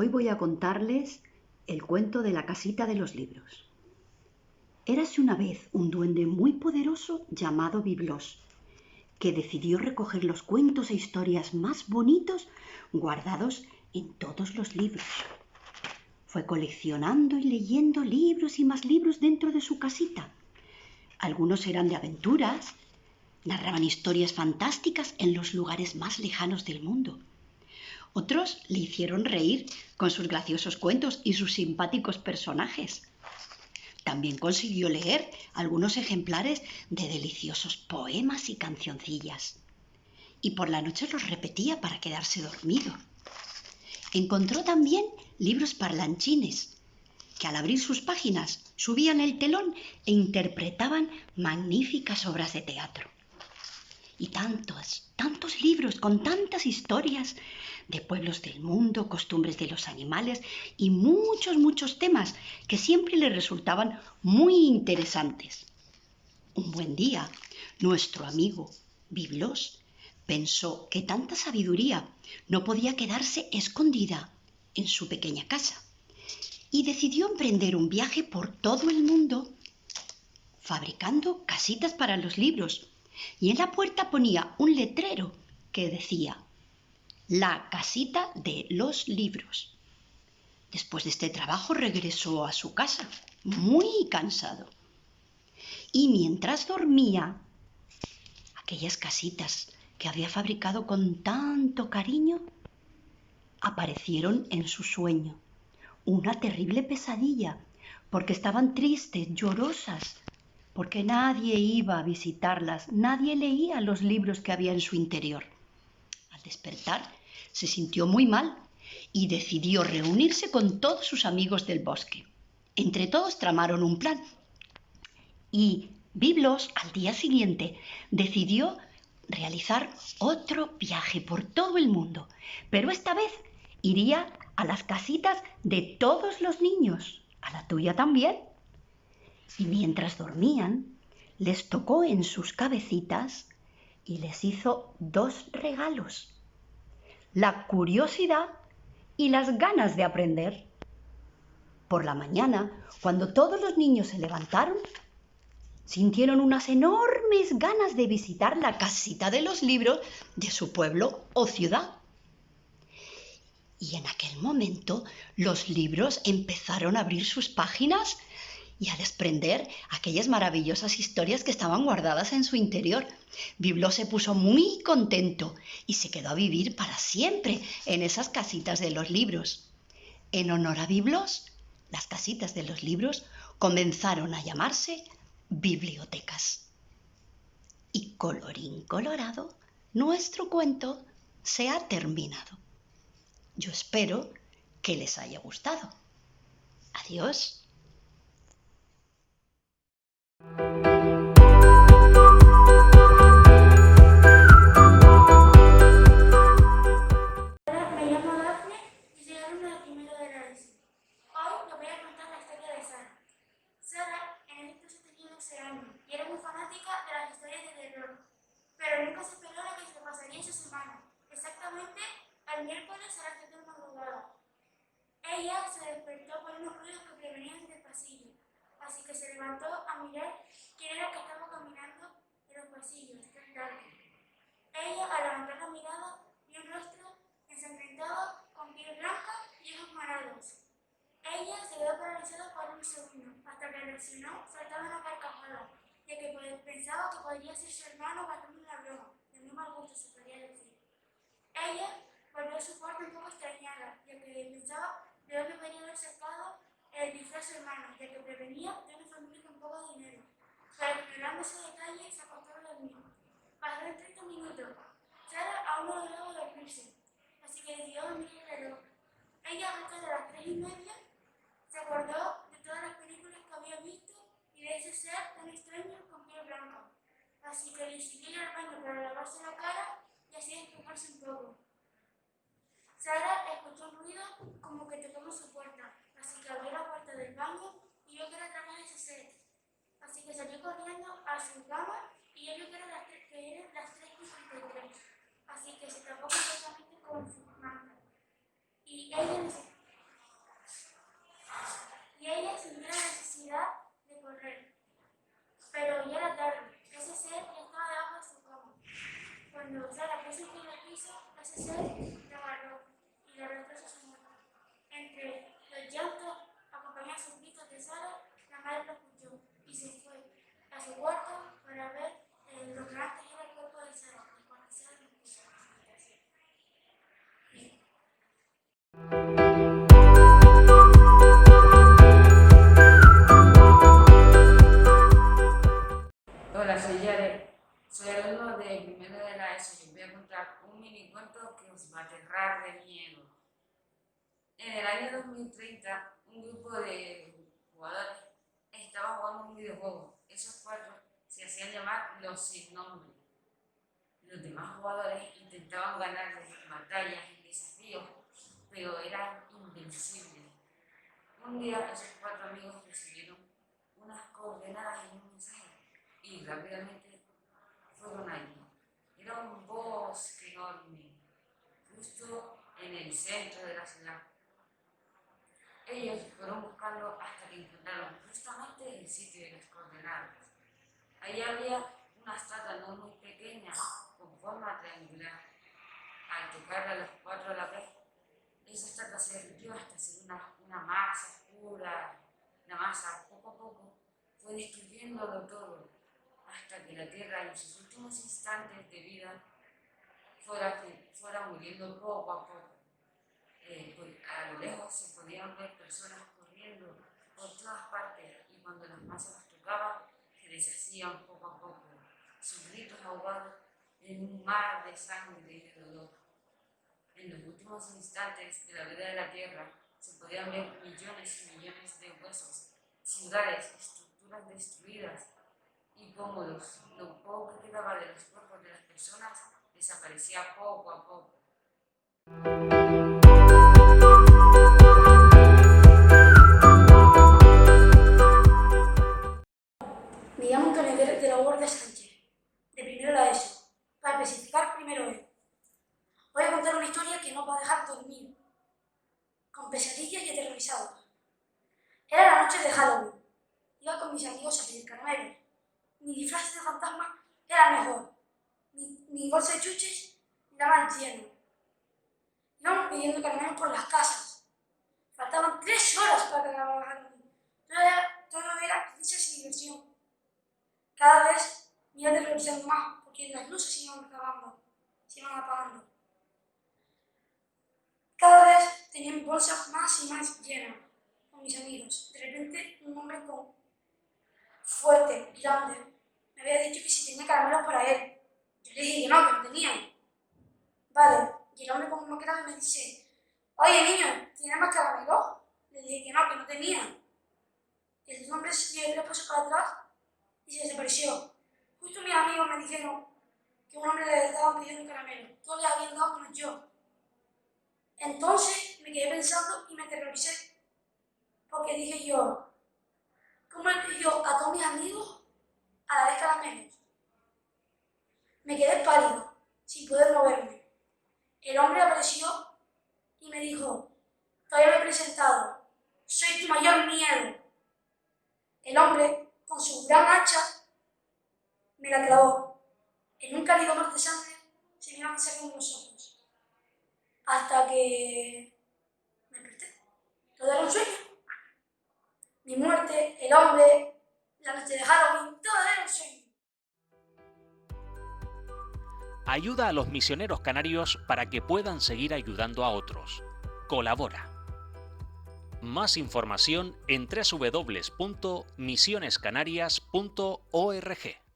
Hoy voy a contarles el cuento de la casita de los libros. Érase una vez un duende muy poderoso llamado Biblos, que decidió recoger los cuentos e historias más bonitos guardados en todos los libros. Fue coleccionando y leyendo libros y más libros dentro de su casita. Algunos eran de aventuras, narraban historias fantásticas en los lugares más lejanos del mundo. Otros le hicieron reír con sus graciosos cuentos y sus simpáticos personajes. También consiguió leer algunos ejemplares de deliciosos poemas y cancioncillas. Y por la noche los repetía para quedarse dormido. Encontró también libros parlanchines, que al abrir sus páginas subían el telón e interpretaban magníficas obras de teatro y tantos, tantos libros con tantas historias de pueblos del mundo, costumbres de los animales y muchos, muchos temas que siempre le resultaban muy interesantes. Un buen día, nuestro amigo Biblos pensó que tanta sabiduría no podía quedarse escondida en su pequeña casa y decidió emprender un viaje por todo el mundo fabricando casitas para los libros y en la puerta ponía un letrero que decía La casita de los libros. Después de este trabajo regresó a su casa, muy cansado. Y mientras dormía, aquellas casitas que había fabricado con tanto cariño aparecieron en su sueño. Una terrible pesadilla, porque estaban tristes, llorosas, porque nadie iba a visitarlas, nadie leía los libros que había en su interior. Al despertar, se sintió muy mal y decidió reunirse con todos sus amigos del bosque. Entre todos tramaron un plan. Y Biblos, al día siguiente, decidió realizar otro viaje por todo el mundo, pero esta vez iría a las casitas de todos los niños, a la tuya también y mientras dormían, les tocó en sus cabecitas y les hizo dos regalos, la curiosidad y las ganas de aprender. Por la mañana, cuando todos los niños se levantaron, sintieron unas enormes ganas de visitar la casita de los libros de su pueblo o ciudad. Y en aquel momento los libros empezaron a abrir sus páginas y a desprender aquellas maravillosas historias que estaban guardadas en su interior. Biblos se puso muy contento y se quedó a vivir para siempre en esas casitas de los libros. En honor a Biblos, las casitas de los libros comenzaron a llamarse bibliotecas. Y colorín colorado, nuestro cuento se ha terminado. Yo espero que les haya gustado. Adiós. Al miércoles a las 7 de madrugada. Ella se despertó por unos ruidos que provenían del pasillo, así que se levantó a mirar quién era que estaba caminando en los pasillos tan tarde. Ella, al levantar la mirada, vio un rostro ensangrentado, con piel blanca y ojos marados. Ella se quedó paralizada por un segundo, hasta que reaccionó saltando una carcajada, ya que pensaba que podría ser su hermano gastando una broma, de muy mal gusto se podría decir. Ella volvió a su cuarto un poco extrañada, ya que pensaba de dónde venía haber sacado el disfraz hermano, ya que prevenía de una familia con poco dinero. Pero explorando ese detalle, se acostó a dormir. Pasaron 30 minutos. Sara aún no lograba dormirse, así que decidió dormir el reloj. Ella, a de las 3 y media, se acordó de todas las películas que había visto y de ese ser tan extraño con piel blanca. Así que decidió ir al baño para lavarse la cara y así despejarse un poco. Sara escuchó un ruido como que tocó su puerta, Así que abrió la puerta del baño y yo que era ese set. Así que salió corriendo a su cama y yo vio que eran las, que eran las 3 Así que se tapó completamente con su manta. Y ella, y ella sintió la necesidad de correr. Pero ya era tarde. Ese ser ya estaba debajo de su cama. Cuando o sea, la puso en el piso, ese ser Sara, la madre lo escuchó y se fue a su cuarto para ver eh, lo que antes era el cuerpo de Sara. y cuando Sara lo puso. Aterrar de miedo. En el año 2030, un grupo de jugadores estaba jugando un videojuego. Esos cuatro se hacían llamar los sin nombre. Los demás jugadores intentaban ganarles batallas y desafíos, pero eran invencibles. Un día esos cuatro amigos recibieron unas coordenadas y un mensaje y rápidamente fueron allí. Era un bosque enorme, justo en el centro de la ciudad. Ellos fueron buscando hasta que encontraron justamente el sitio de las coordenadas. Allí había una estatua no muy pequeña, con forma triangular. Al tocarla los cuatro a la vez, esa estatua se derritió hasta ser una, una masa oscura. La masa, poco a poco, fue destruyéndolo todo hasta que la Tierra en sus últimos instantes de vida fuera, fuera muriendo poco a poco. Eh, pues, a lo lejos se podían ver personas corriendo por todas partes y cuando las masas las tocaban se deshacían poco a poco, gritos ahogados en un mar de sangre y de dolor. En los últimos instantes de la vida de la Tierra se podían ver millones y millones de huesos, ciudades, estructuras destruidas, y como lo poco que quedaba de los cuerpos de las personas desaparecía poco a poco. Caramelos. Mi disfraz de fantasma era mejor. Mi, mi bolsa de chuches la más llena. Íbamos pidiendo caramelos por las casas. Faltaban tres horas para Halloween. Todo era, todo era risas y diversión. Cada vez me iba aterrorizando más porque las luces se iban acabando, se iban apagando. Cada vez tenía mi bolsa más y más llena con mis amigos. De repente, un hombre con fuerte, grande, me había dicho que si tenía caramelos para él. Yo le dije que no, que no tenía. Vale, y el hombre con maquetado me dice, oye niño, ¿tienes más caramelos? Le dije que no, que no tenía. El hombre se dio el paso para atrás y se desapareció. Justo mis amigos me dijeron que un hombre le estaba pidiendo caramelo. Todos le habían dado menos yo. Entonces me quedé pensando y me aterroricé. Porque dije yo, ¿cómo pidió a todos mis amigos a la vez caramelos? Me quedé pálido, sin poder moverme. El hombre apareció y me dijo, todavía me he presentado, soy tu mayor miedo. El hombre, con su gran hacha, me la clavó. En un cálido mar de sangre se me iban cerrando los ojos. Hasta que me desperté. Todo era un sueño. Mi muerte, el hombre, la noche de Halloween, todo era. Ayuda a los misioneros canarios para que puedan seguir ayudando a otros. Colabora. Más información en www.misionescanarias.org.